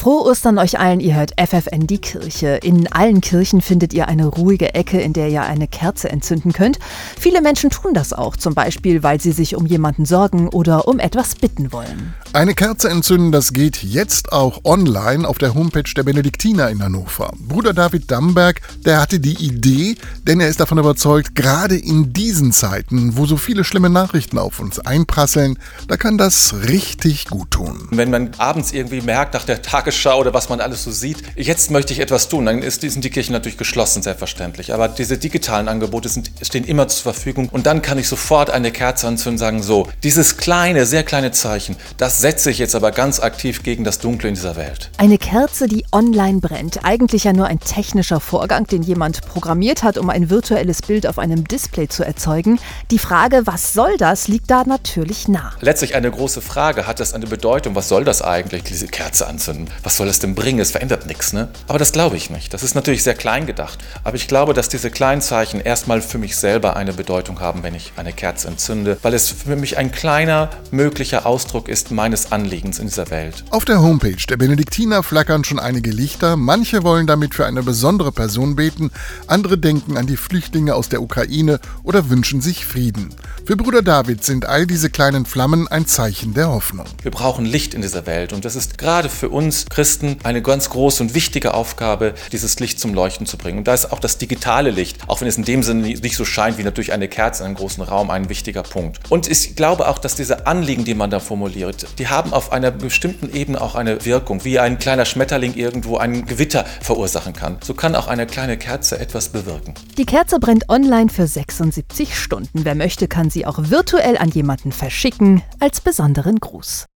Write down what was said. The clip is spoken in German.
Frohe Ostern euch allen, ihr hört FFN die Kirche. In allen Kirchen findet ihr eine ruhige Ecke, in der ihr eine Kerze entzünden könnt. Viele Menschen tun das auch, zum Beispiel, weil sie sich um jemanden sorgen oder um etwas bitten wollen. Eine Kerze entzünden, das geht jetzt auch online auf der Homepage der Benediktiner in Hannover. Bruder David Damberg, der hatte die Idee, denn er ist davon überzeugt, gerade in diesen Zeiten, wo so viele schlimme Nachrichten auf uns einprasseln, da kann das richtig gut tun. Wenn man abends irgendwie merkt, nach der Tage Tagesschau oder was man alles so sieht, jetzt möchte ich etwas tun, dann ist, sind die Kirchen natürlich geschlossen, selbstverständlich. Aber diese digitalen Angebote sind, stehen immer zur Verfügung und dann kann ich sofort eine Kerze anzünden und sagen, so, dieses kleine, sehr kleine Zeichen, das setze ich jetzt aber ganz aktiv gegen das Dunkle in dieser Welt. Eine Kerze, die online brennt, eigentlich ja nur ein technischer Vorgang, den jemand programmiert hat, um ein virtuelles Bild auf einem Display zu erzeugen. Die Frage, was soll das, liegt da natürlich nah. Letztlich eine große Frage, hat das eine Bedeutung, was soll das eigentlich, diese Kerze anzünden? Was soll es denn bringen? Es verändert nichts, ne? Aber das glaube ich nicht. Das ist natürlich sehr klein gedacht. Aber ich glaube, dass diese kleinen Zeichen erstmal für mich selber eine Bedeutung haben, wenn ich eine Kerze entzünde, weil es für mich ein kleiner möglicher Ausdruck ist meines Anliegens in dieser Welt. Auf der Homepage der Benediktiner flackern schon einige Lichter. Manche wollen damit für eine besondere Person beten, andere denken an die Flüchtlinge aus der Ukraine oder wünschen sich Frieden. Für Bruder David sind all diese kleinen Flammen ein Zeichen der Hoffnung. Wir brauchen Licht in dieser Welt und das ist gerade für uns Christen eine ganz große und wichtige Aufgabe, dieses Licht zum Leuchten zu bringen. Und da ist auch das digitale Licht, auch wenn es in dem Sinne nicht so scheint wie natürlich eine Kerze in einem großen Raum, ein wichtiger Punkt. Und ich glaube auch, dass diese Anliegen, die man da formuliert, die haben auf einer bestimmten Ebene auch eine Wirkung, wie ein kleiner Schmetterling irgendwo ein Gewitter verursachen kann. So kann auch eine kleine Kerze etwas bewirken. Die Kerze brennt online für 76 Stunden. Wer möchte, kann sie auch virtuell an jemanden verschicken als besonderen Gruß.